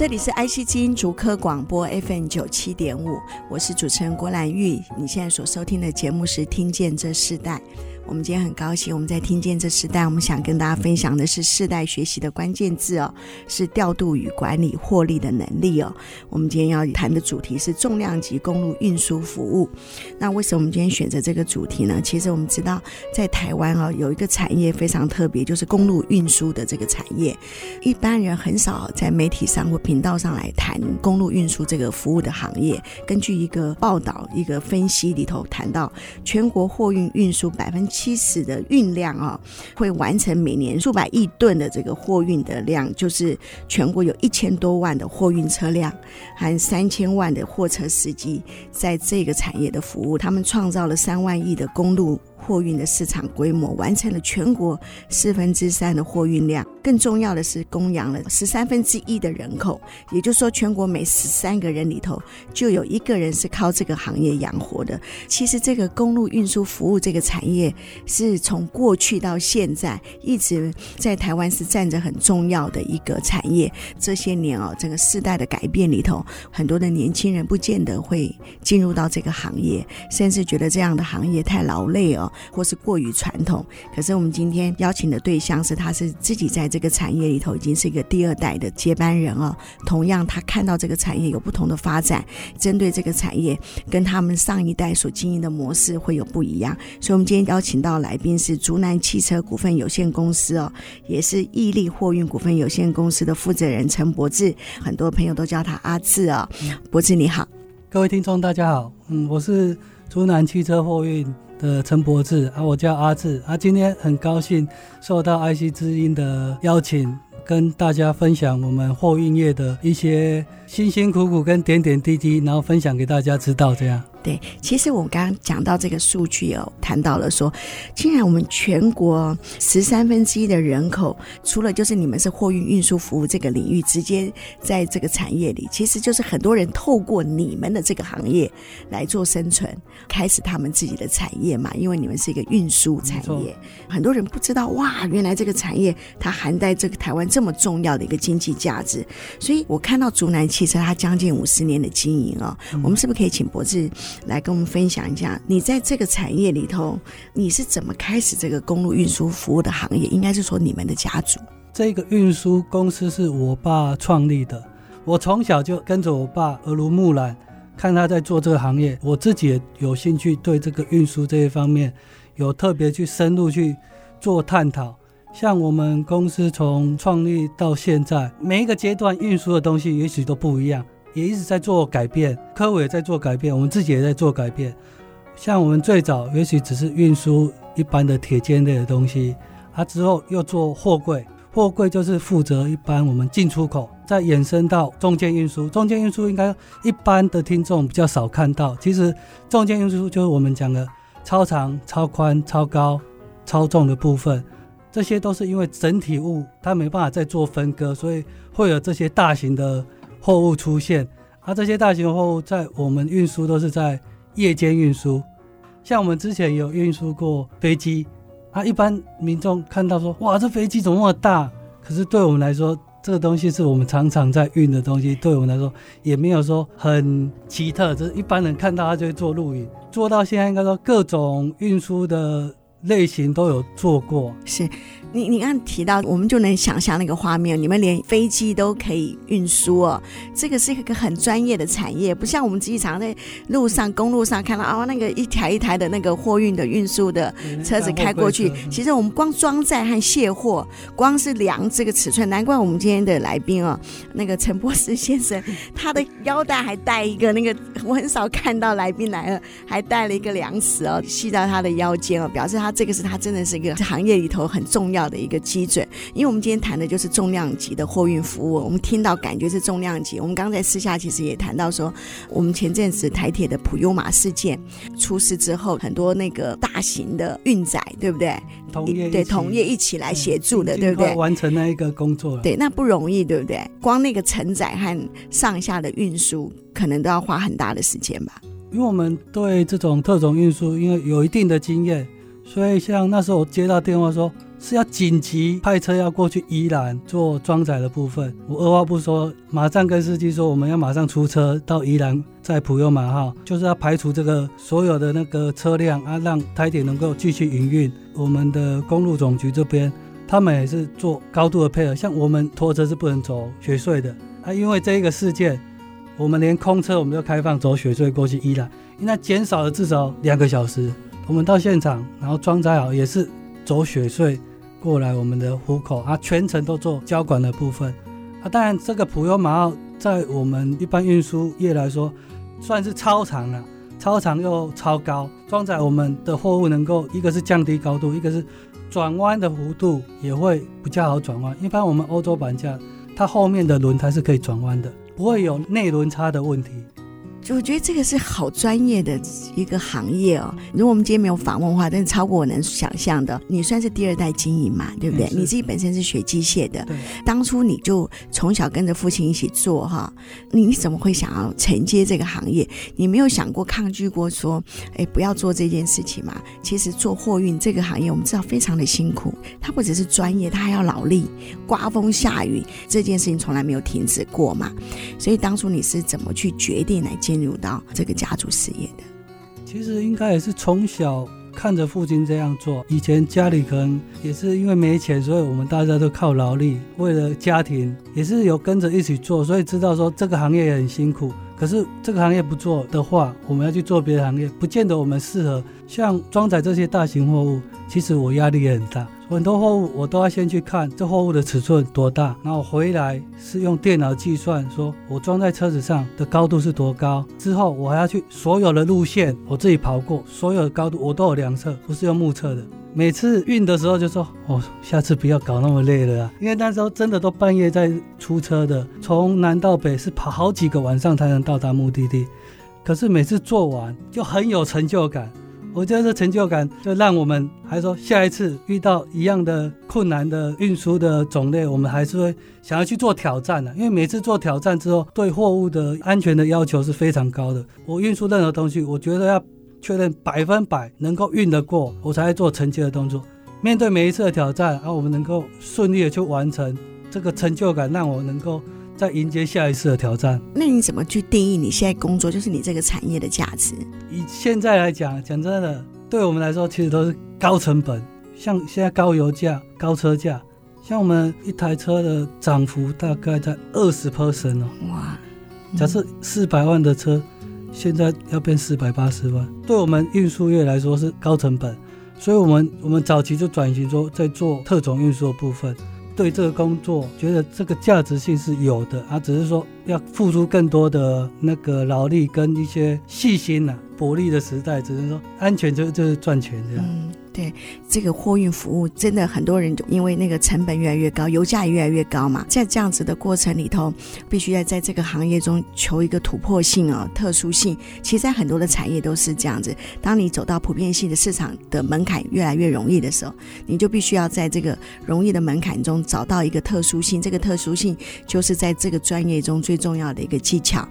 这里是爱惜基因足科广播 FM 九七点五，我是主持人郭兰玉。你现在所收听的节目是《听见这世代》。我们今天很高兴，我们在听见这世代，我们想跟大家分享的是世代学习的关键字哦，是调度与管理获利的能力哦。我们今天要谈的主题是重量级公路运输服务。那为什么我们今天选择这个主题呢？其实我们知道，在台湾哦，有一个产业非常特别，就是公路运输的这个产业。一般人很少在媒体上或频道上来谈公路运输这个服务的行业。根据一个报道，一个分析里头谈到，全国货运运输百分之七十的运量啊，会完成每年数百亿吨的这个货运的量，就是全国有一千多万的货运车辆，含三千万的货车司机，在这个产业的服务，他们创造了三万亿的公路。货运的市场规模完成了全国四分之三的货运量，更重要的是供养了十三分之一的人口，也就是说，全国每十三个人里头就有一个人是靠这个行业养活的。其实，这个公路运输服务这个产业是从过去到现在一直在台湾是占着很重要的一个产业。这些年哦，整个世代的改变里头，很多的年轻人不见得会进入到这个行业，甚至觉得这样的行业太劳累哦。或是过于传统，可是我们今天邀请的对象是，他是自己在这个产业里头已经是一个第二代的接班人哦。同样，他看到这个产业有不同的发展，针对这个产业跟他们上一代所经营的模式会有不一样。所以，我们今天邀请到来宾是竹南汽车股份有限公司哦，也是毅力货运股份有限公司的负责人陈博志，很多朋友都叫他阿志哦。博志你好，各位听众大家好，嗯，我是竹南汽车货运。的陈柏志啊，我叫阿志啊，今天很高兴受到爱惜之音的邀请，跟大家分享我们货运业的一些辛辛苦苦跟点点滴滴，然后分享给大家知道这样。对，其实我刚刚讲到这个数据哦，谈到了说，竟然我们全国十三分之一的人口，除了就是你们是货运运输服务这个领域，直接在这个产业里，其实就是很多人透过你们的这个行业来做生存，开始他们自己的产业嘛。因为你们是一个运输产业，很多人不知道哇，原来这个产业它含在这个台湾这么重要的一个经济价值。所以我看到竹南汽车它将近五十年的经营哦，我们是不是可以请柏志？来跟我们分享一下，你在这个产业里头，你是怎么开始这个公路运输服务的行业？应该是说你们的家族。这个运输公司是我爸创立的，我从小就跟着我爸耳濡目染，看他在做这个行业，我自己也有兴趣对这个运输这一方面有特别去深入去做探讨。像我们公司从创立到现在，每一个阶段运输的东西也许都不一样。也一直在做改变，科委也在做改变，我们自己也在做改变。像我们最早也许只是运输一般的铁件类的东西，啊之后又做货柜，货柜就是负责一般我们进出口，再延伸到中间运输。中间运输应该一般的听众比较少看到，其实中间运输就是我们讲的超长、超宽、超高、超重的部分，这些都是因为整体物它没办法再做分割，所以会有这些大型的。货物出现，而、啊、这些大型货物在我们运输都是在夜间运输，像我们之前有运输过飞机，啊，一般民众看到说，哇，这飞机怎么那么大？可是对我们来说，这个东西是我们常常在运的东西，对我们来说也没有说很奇特，就是一般人看到他就会做录影，做到现在应该说各种运输的类型都有做过，是。你你刚刚提到，我们就能想象那个画面，你们连飞机都可以运输哦，这个是一个很专业的产业，不像我们经常在路上、公路上看到啊、哦，那个一台一台的那个货运的运输的车子开过去。其实我们光装载和卸货，光是量这个尺寸，难怪我们今天的来宾哦，那个陈博士先生，他的腰带还带一个那个，我很少看到来宾来了还带了一个量尺哦，系到他的腰间哦，表示他他这个是他真的是一个行业里头很重要的一个基准。因为我们今天谈的就是重量级的货运服务，我们听到感觉是重量级。我们刚才私下其实也谈到说，我们前阵子台铁的普悠玛事件出事之后，很多那个大型的运载，对不对？同业对同业一起来协助的，对不对？完成那一个工作，对，那不容易，对不对？光那个承载和上下的运输，可能都要花很大的时间吧。因为我们对这种特种运输，因为有一定的经验，所以像那时候我接到电话说是要紧急派车要过去宜兰做装载的部分，我二话不说，马上跟司机说我们要马上出车到宜兰，在普悠玛哈，就是要排除这个所有的那个车辆啊，让台铁能够继续营运。我们的公路总局这边，他们也是做高度的配合，像我们拖车是不能走雪隧的啊，因为这一个事件。我们连空车我们都开放走雪隧过去宜兰，因为减少了至少两个小时。我们到现场，然后装载好也是走雪隧过来我们的虎口啊，全程都做交管的部分啊。当然，这个普悠玛号在我们一般运输业来说算是超长了，超长又超高，装载我们的货物能够一个是降低高度，一个是转弯的弧度也会比较好转弯。一般我们欧洲板架它后面的轮胎是可以转弯的。不会有内轮差的问题。我觉得这个是好专业的一个行业哦。如果我们今天没有访问的话，但是超过我能想象的。你算是第二代经营嘛，对不对？你自己本身是学机械的，对。当初你就从小跟着父亲一起做哈，你你怎么会想要承接这个行业？你没有想过抗拒过说，哎，不要做这件事情嘛？其实做货运这个行业，我们知道非常的辛苦，它不只是专业，它还要劳力，刮风下雨这件事情从来没有停止过嘛。所以当初你是怎么去决定来入到这个家族事业的？其实应该也是从小看着父亲这样做。以前家里可能也是因为没钱，所以我们大家都靠劳力，为了家庭也是有跟着一起做，所以知道说这个行业很辛苦。可是这个行业不做的话，我们要去做别的行业，不见得我们适合。像装载这些大型货物，其实我压力也很大。很多货物我都要先去看这货物的尺寸多大，然后回来是用电脑计算，说我装在车子上的高度是多高。之后我还要去所有的路线我自己跑过，所有的高度我都有量测，不是用目测的。每次运的时候就说，哦，下次不要搞那么累了啊，因为那时候真的都半夜在出车的，从南到北是跑好几个晚上才能到达目的地。可是每次做完就很有成就感。我觉得这成就感就让我们还说，下一次遇到一样的困难的运输的种类，我们还是会想要去做挑战的。因为每次做挑战之后，对货物的安全的要求是非常高的。我运输任何东西，我觉得要确认百分百能够运得过，我才会做承接的动作。面对每一次的挑战，然后我们能够顺利的去完成，这个成就感让我能够。在迎接下一次的挑战。那你怎么去定义你现在工作就是你这个产业的价值？以现在来讲，讲真的，对我们来说其实都是高成本。像现在高油价、高车价，像我们一台车的涨幅大概在二十 percent 哦。哇！假设四百万的车，现在要变四百八十万，对我们运输业来说是高成本。所以我们我们早期就转型说，在做特种运输的部分。对这个工作，觉得这个价值性是有的啊，只是说要付出更多的那个劳力跟一些细心呐、薄利的时代，只能说安全就就是赚钱这样。对，这个货运服务真的很多人就因为那个成本越来越高，油价也越来越高嘛，在这样子的过程里头，必须要在这个行业中求一个突破性啊、特殊性。其实，在很多的产业都是这样子。当你走到普遍性的市场的门槛越来越容易的时候，你就必须要在这个容易的门槛中找到一个特殊性。这个特殊性就是在这个专业中最重要的一个技巧。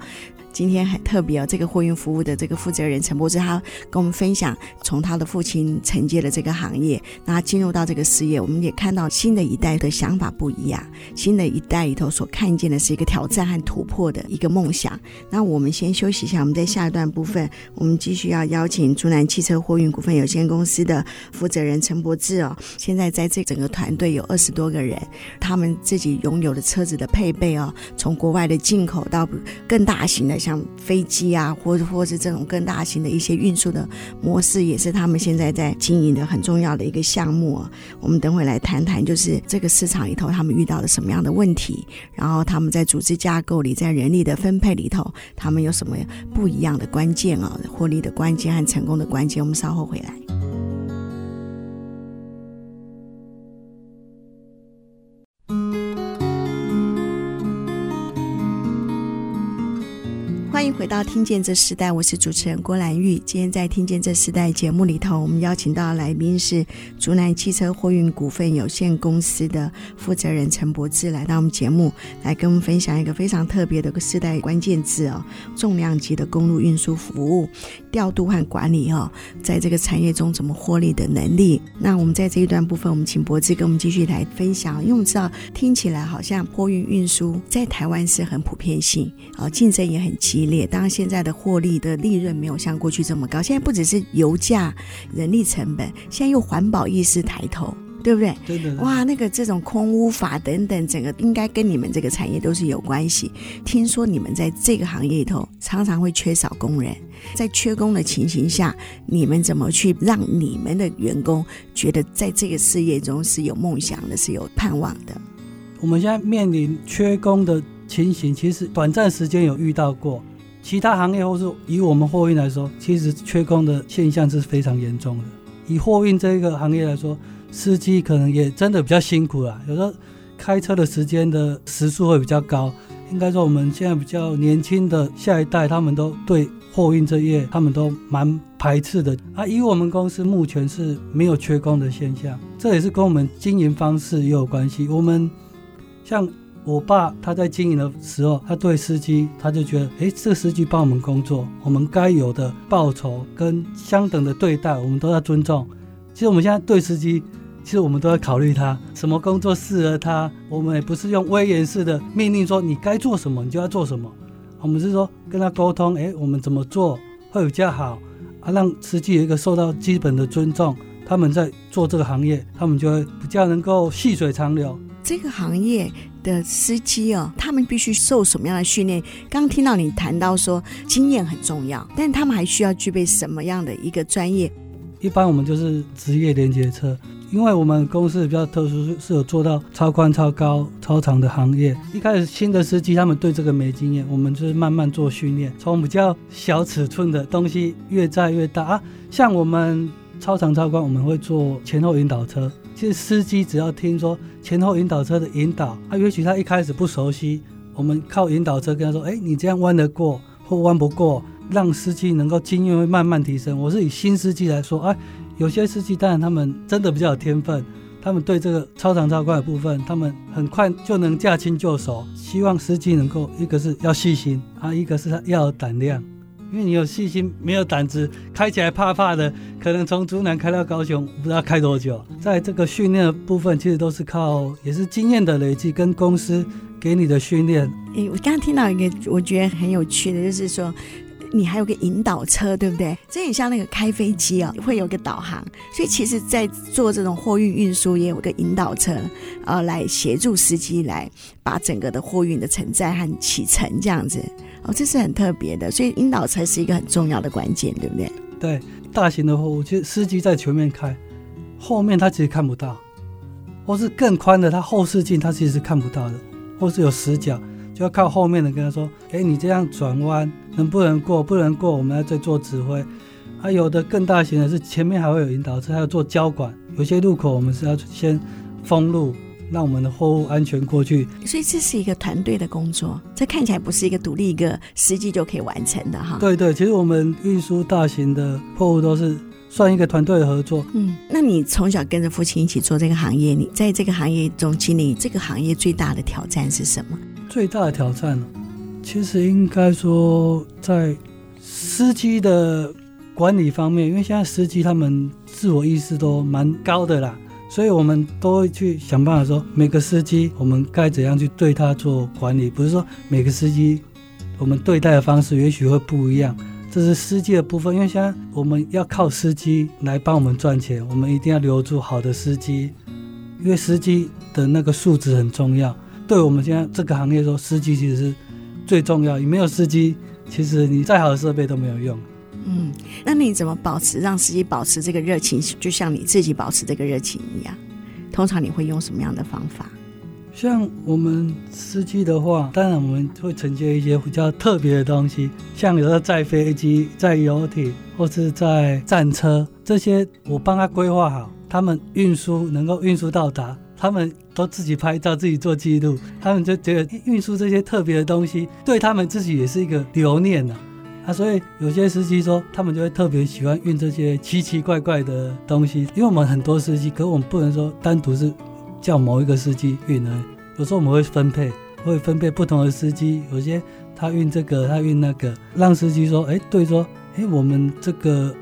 今天很特别哦，这个货运服务的这个负责人陈柏芝，他跟我们分享，从他的父亲承接了这个行业，那他进入到这个事业，我们也看到新的一代的想法不一样，新的一代里头所看见的是一个挑战和突破的一个梦想。那我们先休息一下，我们在下一段部分，我们继续要邀请竹南汽车货运股份有限公司的负责人陈柏芝哦。现在在这整个团队有二十多个人，他们自己拥有的车子的配备哦，从国外的进口到更大型的。像飞机啊，或者或是这种更大型的一些运输的模式，也是他们现在在经营的很重要的一个项目啊。我们等会来谈谈，就是这个市场里头他们遇到了什么样的问题，然后他们在组织架构里，在人力的分配里头，他们有什么不一样的关键啊？获利的关键和成功的关键，我们稍后回来。欢迎回到《听见这时代》，我是主持人郭兰玉。今天在《听见这时代》节目里头，我们邀请到来宾是竹南汽车货运股份有限公司的负责人陈柏志，来到我们节目，来跟我们分享一个非常特别的个世代关键字哦，重量级的公路运输服务调度和管理哦，在这个产业中怎么获利的能力。那我们在这一段部分，我们请柏志跟我们继续来分享，因为我们知道听起来好像货运运输在台湾是很普遍性，啊，竞争也很激烈。当然现在的获利的利润没有像过去这么高。现在不只是油价、人力成本，现在又环保意识抬头，对不对？对的。哇，那个这种空污法等等，整个应该跟你们这个产业都是有关系。听说你们在这个行业里头常常会缺少工人，在缺工的情形下，你们怎么去让你们的员工觉得在这个事业中是有梦想的，是有盼望的？我们现在面临缺工的情形，其实短暂时间有遇到过。其他行业或是以我们货运来说，其实缺工的现象是非常严重的。以货运这个行业来说，司机可能也真的比较辛苦啦。有时候开车的时间的时速会比较高。应该说，我们现在比较年轻的下一代，他们都对货运这业，他们都蛮排斥的。啊，以我们公司目前是没有缺工的现象，这也是跟我们经营方式也有关系。我们像。我爸他在经营的时候，他对司机他就觉得，哎，这个司机帮我们工作，我们该有的报酬跟相等的对待，我们都要尊重。其实我们现在对司机，其实我们都要考虑他什么工作适合他。我们也不是用威严式的命令说你该做什么你就要做什么，我们是说跟他沟通，哎，我们怎么做会比较好啊？让司机有一个受到基本的尊重，他们在做这个行业，他们就会比较能够细水长流。这个行业的司机哦，他们必须受什么样的训练？刚刚听到你谈到说经验很重要，但他们还需要具备什么样的一个专业？一般我们就是职业连接车，因为我们公司比较特殊，是有做到超宽、超高、超长的行业。一开始新的司机他们对这个没经验，我们就是慢慢做训练，从比较小尺寸的东西越载越大啊。像我们超长、超宽，我们会做前后引导车。其实司机只要听说前后引导车的引导，啊，也许他一开始不熟悉，我们靠引导车跟他说，哎，你这样弯得过或弯不过，让司机能够经验会慢慢提升。我是以新司机来说，哎，有些司机当然他们真的比较有天分，他们对这个超长超宽的部分，他们很快就能驾轻就熟。希望司机能够一个是要细心啊，一个是他要有胆量。因为你有细心，没有胆子，开起来怕怕的，可能从竹南开到高雄，不知道开多久。在这个训练的部分，其实都是靠，也是经验的累积跟公司给你的训练。诶，我刚刚听到一个我觉得很有趣的，就是说你还有个引导车，对不对？这很像那个开飞机哦，会有个导航。所以其实，在做这种货运运输，也有个引导车，呃，来协助司机来把整个的货运的承载和启程这样子。哦，这是很特别的，所以引导车是一个很重要的关键，对不对？对，大型的货物，其实司机在前面开，后面他其实看不到，或是更宽的，他后视镜他其实是看不到的，或是有死角，就要靠后面的跟他说：“哎，你这样转弯能不能过？不能过，我们要再做指挥。”还有的更大型的是前面还会有引导车，还要做交管，有些路口我们是要先封路。让我们的货物安全过去，所以这是一个团队的工作，这看起来不是一个独立一个司机就可以完成的哈。对对，其实我们运输大型的货物都是算一个团队的合作。嗯，那你从小跟着父亲一起做这个行业，你在这个行业中经历这个行业最大的挑战是什么？最大的挑战，其实应该说在司机的管理方面，因为现在司机他们自我意识都蛮高的啦。所以，我们都会去想办法说，每个司机我们该怎样去对他做管理。不是说每个司机我们对待的方式也许会不一样，这是司机的部分。因为现在我们要靠司机来帮我们赚钱，我们一定要留住好的司机，因为司机的那个素质很重要。对我们现在这个行业说，司机其实是最重要。你没有司机，其实你再好的设备都没有用。嗯，那你怎么保持让司机保持这个热情，就像你自己保持这个热情一样？通常你会用什么样的方法？像我们司机的话，当然我们会承接一些比较特别的东西，像有的载飞机、载游艇或是在战车这些，我帮他规划好，他们运输能够运输到达，他们都自己拍照，自己做记录，他们就觉得运输这些特别的东西，对他们自己也是一个留念呢。所以有些司机说，他们就会特别喜欢运这些奇奇怪怪的东西，因为我们很多司机，可我们不能说单独是叫某一个司机运而已，有时候我们会分配，会分配不同的司机，有些他运这个，他运那个，让司机说，哎，对，说，哎，我们这个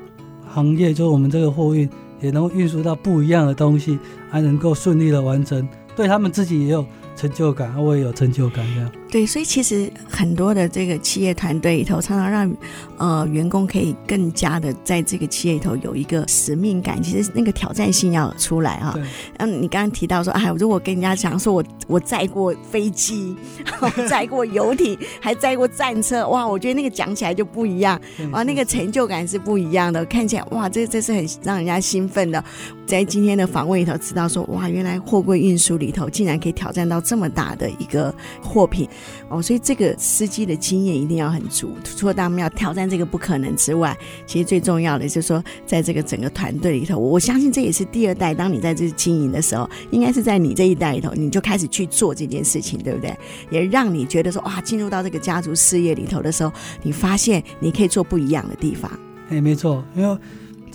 行业，就我们这个货运也能运输到不一样的东西，还能够顺利的完成，对他们自己也有成就感，我也有成就感，这样。对，所以其实很多的这个企业团队里头，常常让呃员工可以更加的在这个企业里头有一个使命感。其实那个挑战性要出来哈。嗯，你刚刚提到说，哎，如果跟人家讲说我我载过飞机，载过游艇，还载过战车，哇，我觉得那个讲起来就不一样，哇，那个成就感是不一样的。看起来哇，这这是很让人家兴奋的。在今天的访问里头，知道说哇，原来货柜运输里头竟然可以挑战到这么大的一个货品。哦，所以这个司机的经验一定要很足。除了他们要挑战这个不可能之外，其实最重要的就是说，在这个整个团队里头，我相信这也是第二代。当你在这经营的时候，应该是在你这一代里头，你就开始去做这件事情，对不对？也让你觉得说，哇，进入到这个家族事业里头的时候，你发现你可以做不一样的地方。哎，没错，因为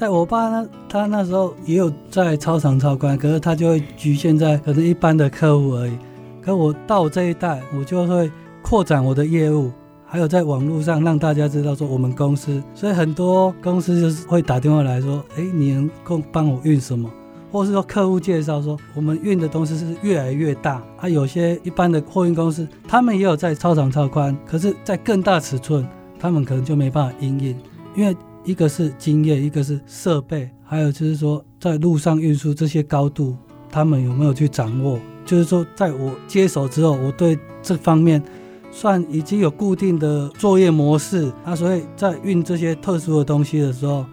在我爸那，他那时候也有在超长超宽，可是他就会局限在可能一般的客户而已。可我到这一代，我就会扩展我的业务，还有在网络上让大家知道说我们公司，所以很多公司就是会打电话来说，哎，你能够帮我运什么？或是说客户介绍说我们运的东西是越来越大，啊，有些一般的货运公司，他们也有在超长超宽，可是，在更大尺寸，他们可能就没办法营运，因为一个是经验，一个是设备，还有就是说在路上运输这些高度，他们有没有去掌握？就是说，在我接手之后，我对这方面算已经有固定的作业模式那，所以在运这些特殊的东西的时候，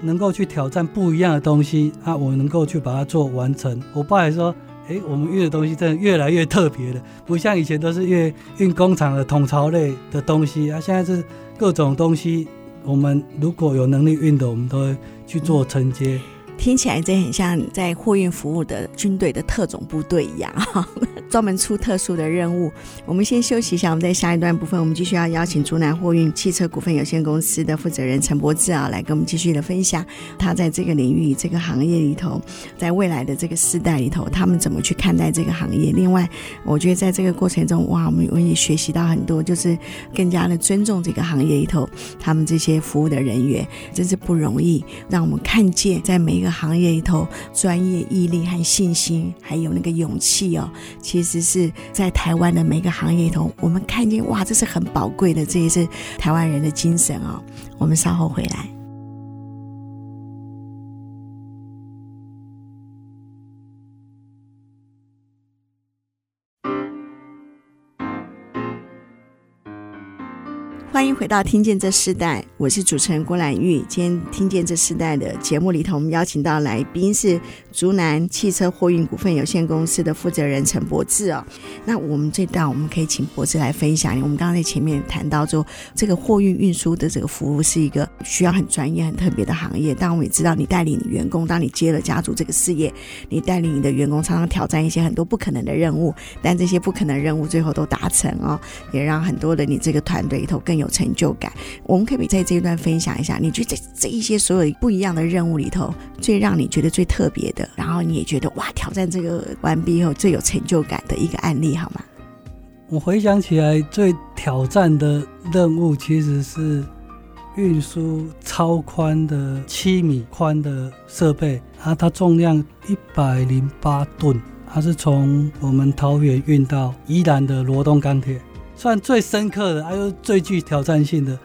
能够去挑战不一样的东西啊，我能够去把它做完成。我爸也说，哎，我们运的东西真的越来越特别了，不像以前都是运运工厂的桶槽类的东西啊，现在是各种东西，我们如果有能力运的，我们都会去做承接。听起来这很像在货运服务的军队的特种部队一样，哈 专门出特殊的任务。我们先休息一下，我们在下一段部分，我们继续要邀请竹南货运汽车股份有限公司的负责人陈柏志啊，来跟我们继续的分享他在这个领域、这个行业里头，在未来的这个世代里头，他们怎么去看待这个行业。另外，我觉得在这个过程中，哇，我们我也学习到很多，就是更加的尊重这个行业里头他们这些服务的人员，真是不容易。让我们看见在每一个行业里头，专业、毅力和信心，还有那个勇气哦，其实是在台湾的每个行业里头，我们看见哇，这是很宝贵的，这也是台湾人的精神哦。我们稍后回来。欢迎回到《听见这世代》，我是主持人郭兰玉。今天《听见这世代》的节目里头，我们邀请到来宾是竹南汽车货运股份有限公司的负责人陈柏志哦。那我们这段我们可以请柏志来分享。我们刚刚在前面谈到说，这个货运运输的这个服务是一个需要很专业、很特别的行业。但我们也知道，你带领你员工，当你接了家族这个事业，你带领你的员工常常挑战一些很多不可能的任务，但这些不可能任务最后都达成哦，也让很多的你这个团队里头更有。有成就感，我们可以在这一段分享一下，你觉得这这一些所有不一样的任务里头，最让你觉得最特别的，然后你也觉得哇，挑战这个完毕以后最有成就感的一个案例，好吗？我回想起来，最挑战的任务其实是运输超宽的七米宽的设备，啊，它重量一百零八吨，它是从我们桃园运到宜兰的罗东钢铁。算最深刻的，还有最具挑战性的，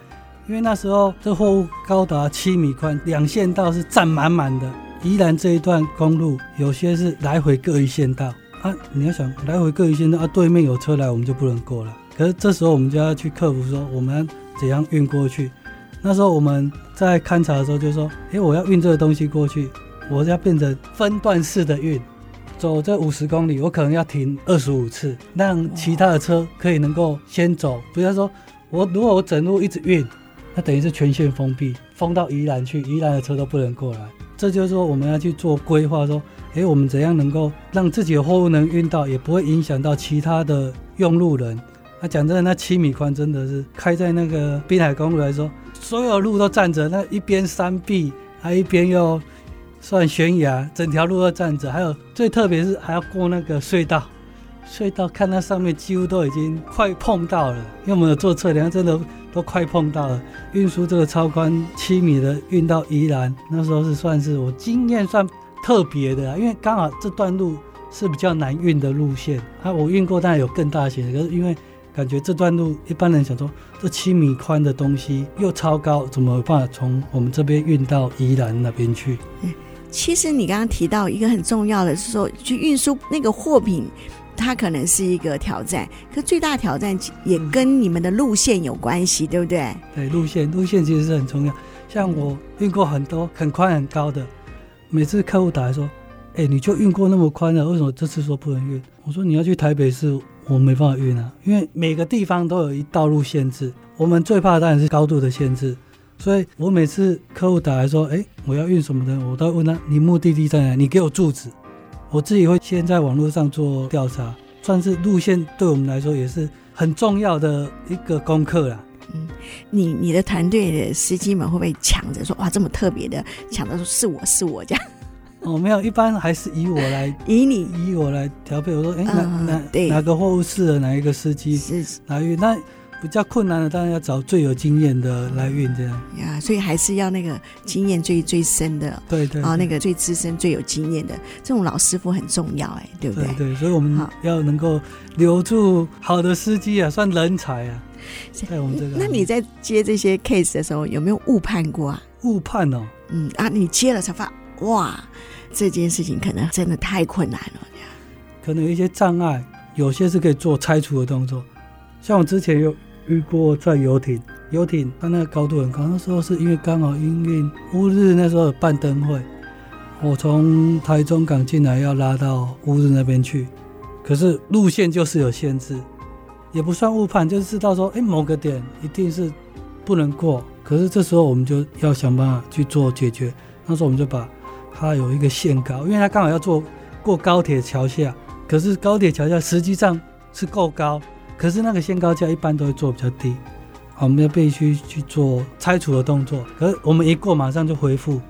因为那时候这货物高达七米宽，两线道是占满满的。宜兰这一段公路有些是来回各一线道啊，你要想来回各一线道啊，对面有车来，我们就不能过了。可是这时候我们就要去克服，说我们怎样运过去。那时候我们在勘察的时候就说，诶，我要运这个东西过去，我要变成分段式的运。走这五十公里，我可能要停二十五次，让其他的车可以能够先走。不要说，我如果我整路一直运，那等于是全线封闭，封到宜兰去，宜兰的车都不能过来。这就是说我们要去做规划，说，诶，我们怎样能够让自己的货物能运到，也不会影响到其他的用路人。那讲真的，那七米宽真的是开在那个滨海公路来说，所有路都站着，那一边山壁，还一边又算悬崖，整条路都站着。还有最特别是还要过那个隧道，隧道看那上面几乎都已经快碰到了，因为我们有做测量，真的都快碰到了。运输这个超宽七米的运到宜兰，那时候是算是我经验算特别的，因为刚好这段路是比较难运的路线。啊，我运过，当然有更大型的，可是因为感觉这段路一般人想说，这七米宽的东西又超高，怎么办法从我们这边运到宜兰那边去？嗯，其实你刚刚提到一个很重要的是说，去运输那个货品，它可能是一个挑战，可最大挑战也跟你们的路线有关系，对不对？对，路线路线其实是很重要。像我运过很多很宽很高的，每次客户打来说，哎，你就运过那么宽了，为什么这次说不能运？我说你要去台北市。我没办法运啊，因为每个地方都有一道路限制。我们最怕的当然是高度的限制，所以我每次客户打来说，哎，我要运什么的，我都问他，你目的地在哪？你给我住址。我自己会先在网络上做调查，算是路线对我们来说也是很重要的一个功课啦。嗯，你你的团队的司机们会不会抢着说，哇，这么特别的，抢着说是我是我这样？哦，没有，一般还是以我来，以你以我来调配。我说，哎，哪哪哪个货物适合哪一个司机来运？那比较困难的，当然要找最有经验的来运，这样。呀，所以还是要那个经验最最深的，对对啊，那个最资深、最有经验的这种老师傅很重要，哎，对不对？对，所以我们要能够留住好的司机啊，算人才啊，在我们这个。那你在接这些 case 的时候，有没有误判过啊？误判哦，嗯啊，你接了才发。哇，这件事情可能真的太困难了。可能有一些障碍，有些是可以做拆除的动作。像我之前有遇过在游艇，游艇它那个高度很高，那时候是因为刚好因为乌日那时候有办灯会，我从台中港进来要拉到乌日那边去，可是路线就是有限制，也不算误判，就是知道说，哎，某个点一定是不能过。可是这时候我们就要想办法去做解决。那时候我们就把它有一个限高，因为它刚好要坐过高铁桥下，可是高铁桥下实际上是够高，可是那个限高架一般都会做比较低，我们要必须去做拆除的动作。可是我们一过马上就恢复，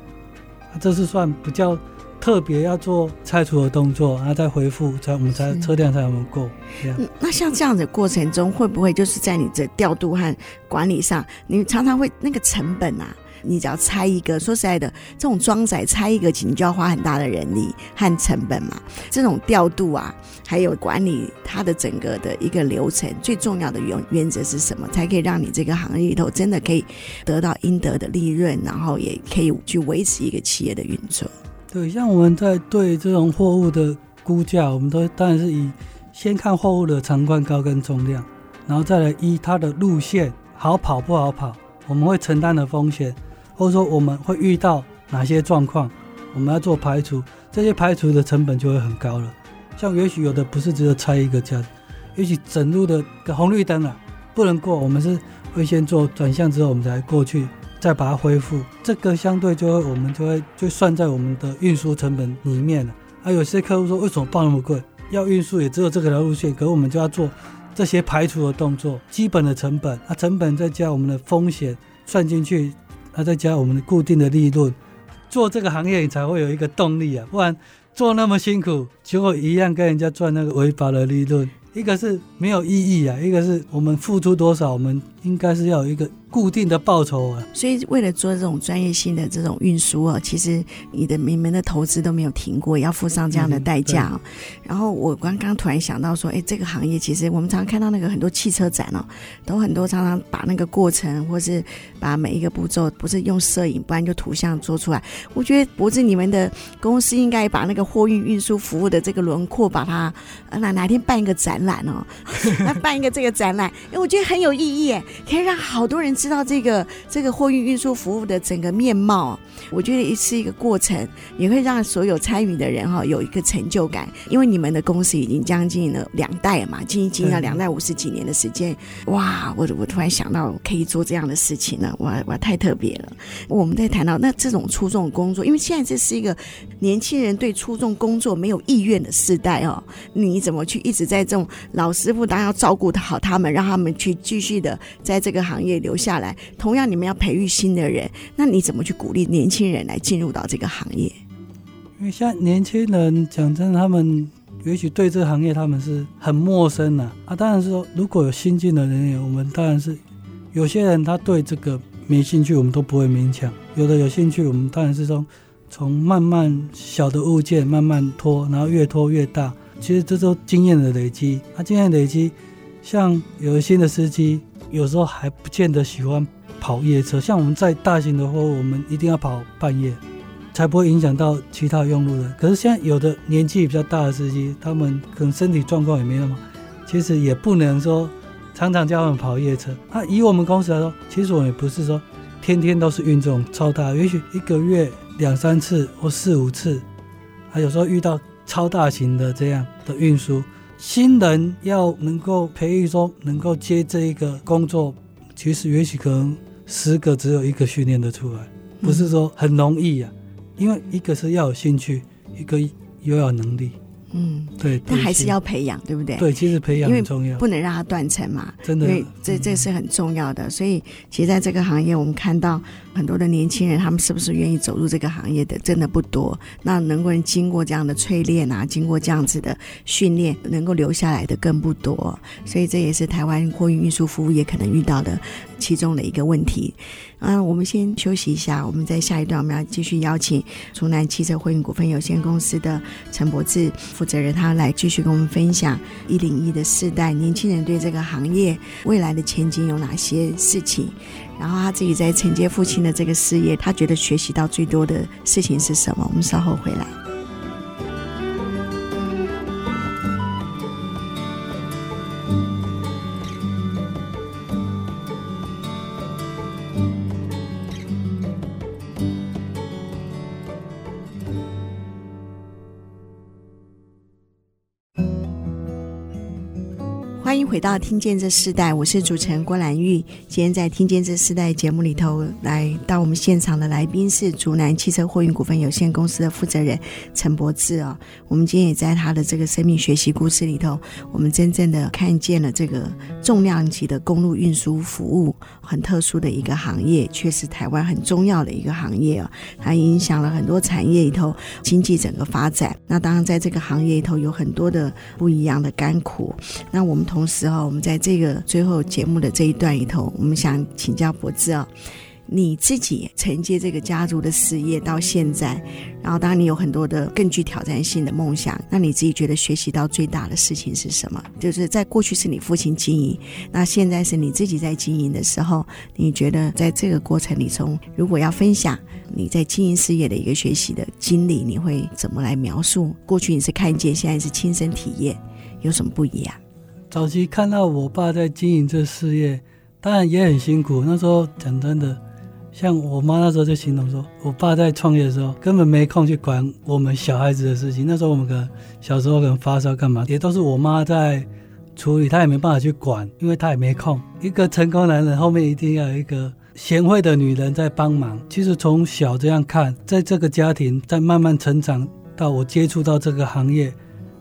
这是算比较特别要做拆除的动作，然后再恢复，才我们才车辆才能过。那像这样的过程中，会不会就是在你的调度和管理上，你常常会那个成本啊？你只要拆一个，说实在的，这种装载拆一个，其实你就要花很大的人力和成本嘛。这种调度啊，还有管理它的整个的一个流程，最重要的原原则是什么？才可以让你这个行业里头真的可以得到应得的利润，然后也可以去维持一个企业的运作。对，像我们在对这种货物的估价，我们都当然是以先看货物的长宽高跟重量，然后再来依它的路线好跑不好跑，我们会承担的风险。或者说我们会遇到哪些状况，我们要做排除，这些排除的成本就会很高了。像也许有的不是只有拆一个家，也许整路的红绿灯啊不能过，我们是会先做转向之后，我们才过去，再把它恢复。这个相对就会我们就会就算在我们的运输成本里面了。啊，有些客户说为什么报那么贵？要运输也只有这个条路线，可是我们就要做这些排除的动作，基本的成本，啊，成本再加我们的风险算进去。再加我们的固定的利润，做这个行业你才会有一个动力啊，不然做那么辛苦，结果一样跟人家赚那个违法的利润，一个是没有意义啊，一个是我们付出多少，我们应该是要有一个。固定的报酬啊，所以为了做这种专业性的这种运输啊，其实你的你们的投资都没有停过，要付上这样的代价啊。然后我刚刚突然想到说，哎，这个行业其实我们常常看到那个很多汽车展哦，都很多常常把那个过程或是把每一个步骤，不是用摄影，不然就图像做出来。我觉得不是你们的公司应该把那个货运运输服务的这个轮廓，把它哪哪天办一个展览哦，来办一个这个展览，因为我觉得很有意义，哎，可以让好多人。知道这个这个货运运输服务的整个面貌，我觉得也是一个过程，也会让所有参与的人哈有一个成就感。因为你们的公司已经将近了两代嘛，经营经营了两代五十几年的时间，哇！我我突然想到可以做这样的事情了，哇哇太特别了。我们在谈到那这种出众工作，因为现在这是一个年轻人对出众工作没有意愿的时代哦，你怎么去一直在这种老师傅当然要照顾好他们，让他们去继续的在这个行业留下下来。同样，你们要培育新的人，那你怎么去鼓励年轻人来进入到这个行业？因为像年轻人讲真的，他们也许对这个行业他们是很陌生的啊，啊。当然是说，如果有新进的人员，我们当然是有些人他对这个没兴趣，我们都不会勉强；有的有兴趣，我们当然是说从慢慢小的物件慢慢拖，然后越拖越大。其实这都经验的累积，啊、经验累积，像有的新的司机，有时候还不见得喜欢跑夜车。像我们在大型的货，我们一定要跑半夜，才不会影响到其他用路的。可是现在有的年纪比较大的司机，他们可能身体状况也没那么，其实也不能说常常叫他们跑夜车。那，以我们公司来说，其实我们也不是说天天都是运这种超大，也许一个月两三次或四五次，还、有时候遇到。超大型的这样的运输，新人要能够培育说能够接这一个工作，其实也许可能十个只有一个训练的出来，不是说很容易呀、啊，因为一个是要有兴趣，一个又要能力。嗯，对，但还是要培养，对不对？对，其实培养很重要，不能让它断层嘛。真的，因为这这是很重要的。所以，其实在这个行业，我们看到很多的年轻人，他们是不是愿意走入这个行业的，真的不多。那能够经过这样的淬炼啊，经过这样子的训练，能够留下来的更不多。所以，这也是台湾货运运输服务业可能遇到的其中的一个问题。嗯，我们先休息一下。我们在下一段，我们要继续邀请竹南汽车货运股份有限公司的陈柏志负责人，他来继续跟我们分享一零一的世代年轻人对这个行业未来的前景有哪些事情。然后他自己在承接父亲的这个事业，他觉得学习到最多的事情是什么？我们稍后回来。回到听见这世代，我是主持人郭兰玉。今天在听见这世代节目里头，来到我们现场的来宾是竹南汽车货运股份有限公司的负责人陈柏志哦。我们今天也在他的这个生命学习故事里头，我们真正的看见了这个重量级的公路运输服务，很特殊的一个行业，却是台湾很重要的一个行业哦。它影响了很多产业里头经济整个发展。那当然，在这个行业里头有很多的不一样的甘苦。那我们同时。之后，我们在这个最后节目的这一段里头，我们想请教柏志啊，你自己承接这个家族的事业到现在，然后当然你有很多的更具挑战性的梦想，那你自己觉得学习到最大的事情是什么？就是在过去是你父亲经营，那现在是你自己在经营的时候，你觉得在这个过程里，从如果要分享你在经营事业的一个学习的经历，你会怎么来描述？过去你是看见，现在是亲身体验，有什么不一样？早期看到我爸在经营这事业，当然也很辛苦。那时候讲真的，像我妈那时候就形容说，我爸在创业的时候根本没空去管我们小孩子的事情。那时候我们可能小时候可能发烧干嘛，也都是我妈在处理，他也没办法去管，因为他也没空。一个成功男人后面一定要有一个贤惠的女人在帮忙。其实从小这样看，在这个家庭在慢慢成长到我接触到这个行业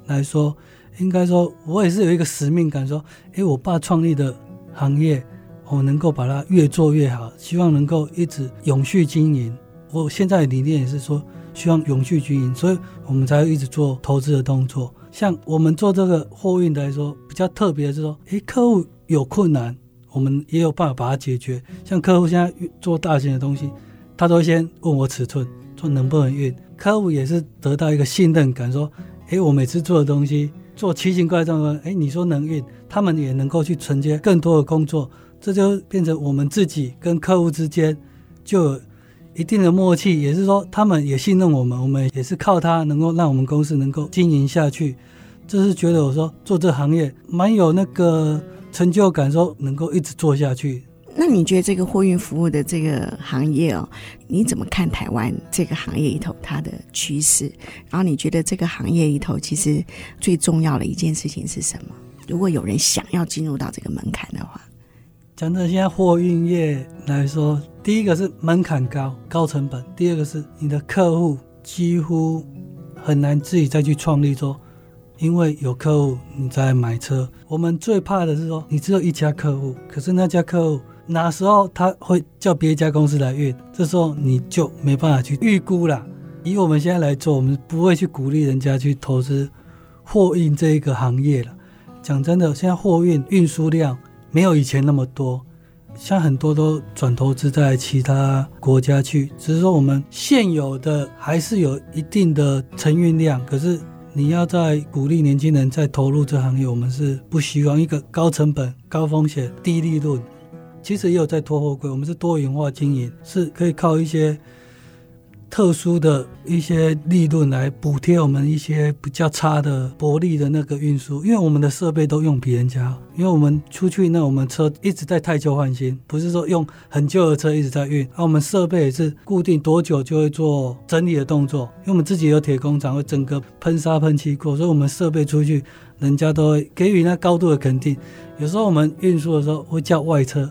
来说。应该说，我也是有一个使命感，说，诶，我爸创立的行业，我能够把它越做越好，希望能够一直永续经营。我现在的理念也是说，希望永续经营，所以我们才会一直做投资的动作。像我们做这个货运来说，比较特别的是说，诶，客户有困难，我们也有办法把它解决。像客户现在做大型的东西，他都先问我尺寸，说能不能运。客户也是得到一个信任感，说，诶，我每次做的东西。做奇形怪状的，哎，你说能运，他们也能够去承接更多的工作，这就变成我们自己跟客户之间就有一定的默契，也是说他们也信任我们，我们也是靠他能够让我们公司能够经营下去。这是觉得我说做这行业蛮有那个成就感，说能够一直做下去。那你觉得这个货运服务的这个行业哦，你怎么看台湾这个行业里头它的趋势？然后你觉得这个行业里头其实最重要的一件事情是什么？如果有人想要进入到这个门槛的话，讲真的，现在货运业来说，第一个是门槛高、高成本；第二个是你的客户几乎很难自己再去创立说，因为有客户你在买车。我们最怕的是说，你只有一家客户，可是那家客户。哪时候他会叫别家公司来运？这时候你就没办法去预估了。以我们现在来做，我们不会去鼓励人家去投资货运这一个行业了。讲真的，现在货运运输量没有以前那么多，像很多都转投资在其他国家去。只是说我们现有的还是有一定的承运量，可是你要再鼓励年轻人再投入这行业，我们是不希望一个高成本、高风险、低利润。其实也有在拖货柜，我们是多元化经营，是可以靠一些特殊的一些利润来补贴我们一些比较差的薄利的那个运输，因为我们的设备都用别人家，因为我们出去那我们车一直在太旧换新，不是说用很旧的车一直在运，而我们设备也是固定多久就会做整理的动作，因为我们自己有铁工厂，会整个喷砂喷漆过，所以我们设备出去人家都会给予那高度的肯定。有时候我们运输的时候会叫外车。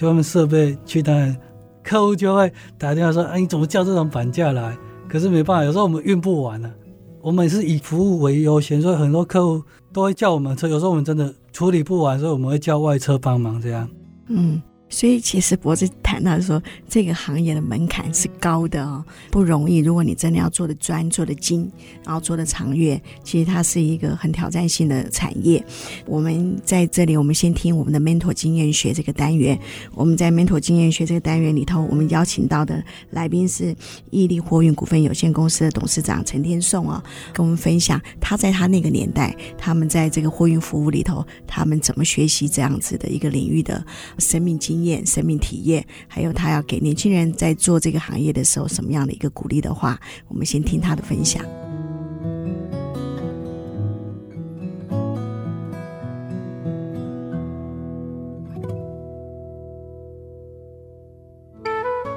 就他们设备去当然，客户就会打电话说：“哎、你怎么叫这种板架来？”可是没办法，有时候我们运不完呢、我们是以服务为优先，所以很多客户都会叫我们车。有时候我们真的处理不完，所以我们会叫外车帮忙这样。嗯。所以其实博士谈到说，这个行业的门槛是高的哦，不容易。如果你真的要做的专、做的精，然后做的长远，其实它是一个很挑战性的产业。我们在这里，我们先听我们的 Mentor 经验学这个单元。我们在 Mentor 经验学这个单元里头，我们邀请到的来宾是毅力货运股份有限公司的董事长陈天颂哦，跟我们分享他在他那个年代，他们在这个货运服务里头，他们怎么学习这样子的一个领域的生命经验。验生命体验，还有他要给年轻人在做这个行业的时候什么样的一个鼓励的话，我们先听他的分享。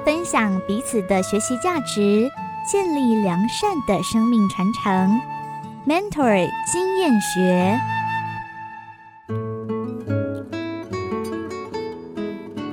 分享彼此的学习价值，建立良善的生命传承，Mentor 经验学。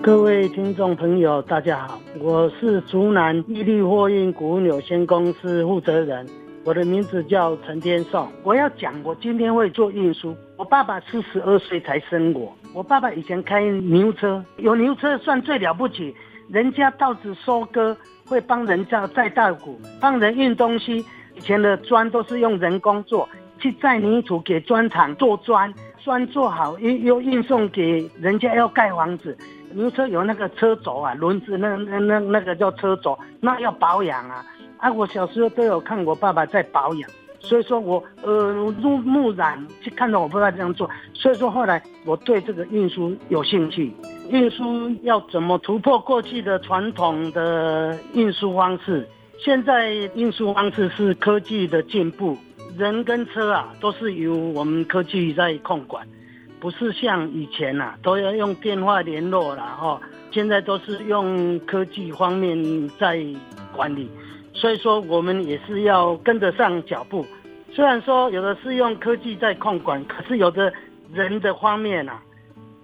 各位听众朋友，大家好，我是竹南毅力货运股份有限公司负责人，我的名字叫陈天颂。我要讲，我今天会做运输。我爸爸四十二岁才生我，我爸爸以前开牛车，有牛车算最了不起。人家稻子收割会帮人家载稻谷，帮人运东西。以前的砖都是用人工做，去载泥土给砖厂做砖，砖做好又又运送给人家要盖房子。牛车有那个车轴啊，轮子那那那那个叫车轴，那要保养啊。啊，我小时候都有看我爸爸在保养，所以说我耳濡目染去看到我爸爸这样做，所以说后来我对这个运输有兴趣。运输要怎么突破过去的传统的运输方式？现在运输方式是科技的进步，人跟车啊都是由我们科技在控管。不是像以前呐、啊，都要用电话联络了哈。现在都是用科技方面在管理，所以说我们也是要跟得上脚步。虽然说有的是用科技在控管，可是有的人的方面啊，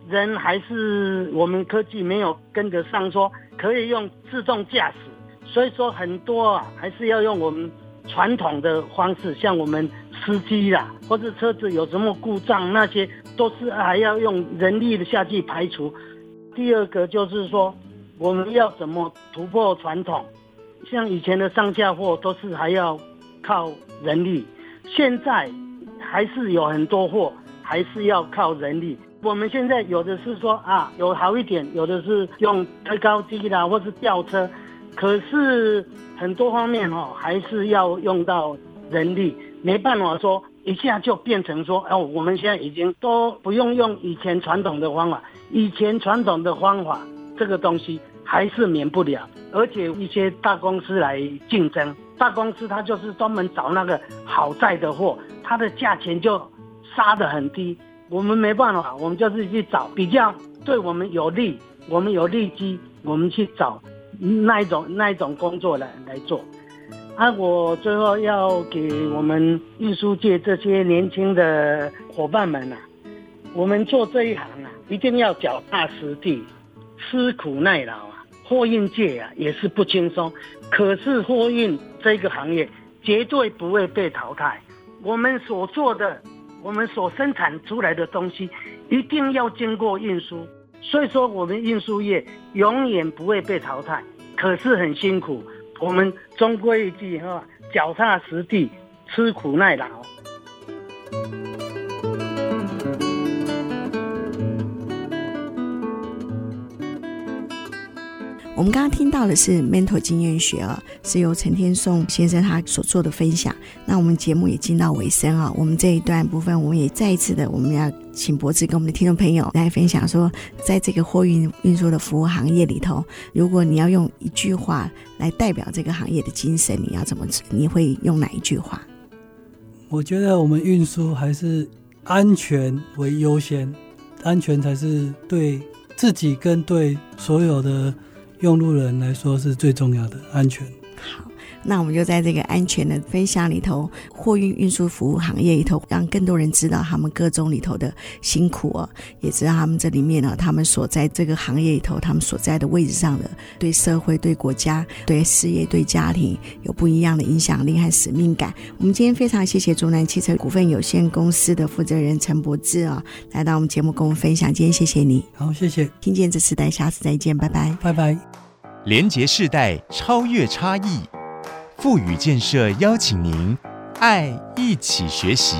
人还是我们科技没有跟得上，说可以用自动驾驶。所以说很多啊，还是要用我们传统的方式，像我们司机啦，或者车子有什么故障那些。都是还要用人力的下去排除。第二个就是说，我们要怎么突破传统？像以前的上下货都是还要靠人力，现在还是有很多货还是要靠人力。我们现在有的是说啊，有好一点，有的是用推高机啦，或是吊车，可是很多方面哦，还是要用到人力，没办法说。一下就变成说，哦，我们现在已经都不用用以前传统的方法，以前传统的方法这个东西还是免不了，而且一些大公司来竞争，大公司它就是专门找那个好在的货，它的价钱就杀得很低，我们没办法，我们就是去找比较对我们有利，我们有利基，我们去找那一种那一种工作来来做。啊，我最后要给我们运输界这些年轻的伙伴们啊，我们做这一行啊，一定要脚踏实地，吃苦耐劳啊。货运界啊，也是不轻松，可是货运这个行业绝对不会被淘汰。我们所做的，我们所生产出来的东西，一定要经过运输。所以说，我们运输业永远不会被淘汰，可是很辛苦。我们中国一句哈，脚踏实地，吃苦耐劳。我们刚刚听到的是 Mentor 经验学啊，是由陈天颂先生他所做的分享。那我们节目也进到尾声啊，我们这一段部分，我们也再一次的，我们要请博志跟我们的听众朋友来分享说，在这个货运运输的服务行业里头，如果你要用一句话来代表这个行业的精神，你要怎么？你会用哪一句话？我觉得我们运输还是安全为优先，安全才是对自己跟对所有的。用路人来说是最重要的安全。好，那我们就在这个安全的分享里头，货运运输服务行业里头，让更多人知道他们各种里头的辛苦哦，也知道他们这里面呢，他们所在这个行业里头，他们所在的位置上的对社会、对国家、对事业、对家庭有不一样的影响力和使命感。我们今天非常谢谢中南汽车股份有限公司的负责人陈博志啊，来到我们节目跟我们分享。今天谢谢你，好，谢谢。听见这时代，下次再见，拜拜，拜拜。连结世代，超越差异，富予建设邀请您，爱一起学习。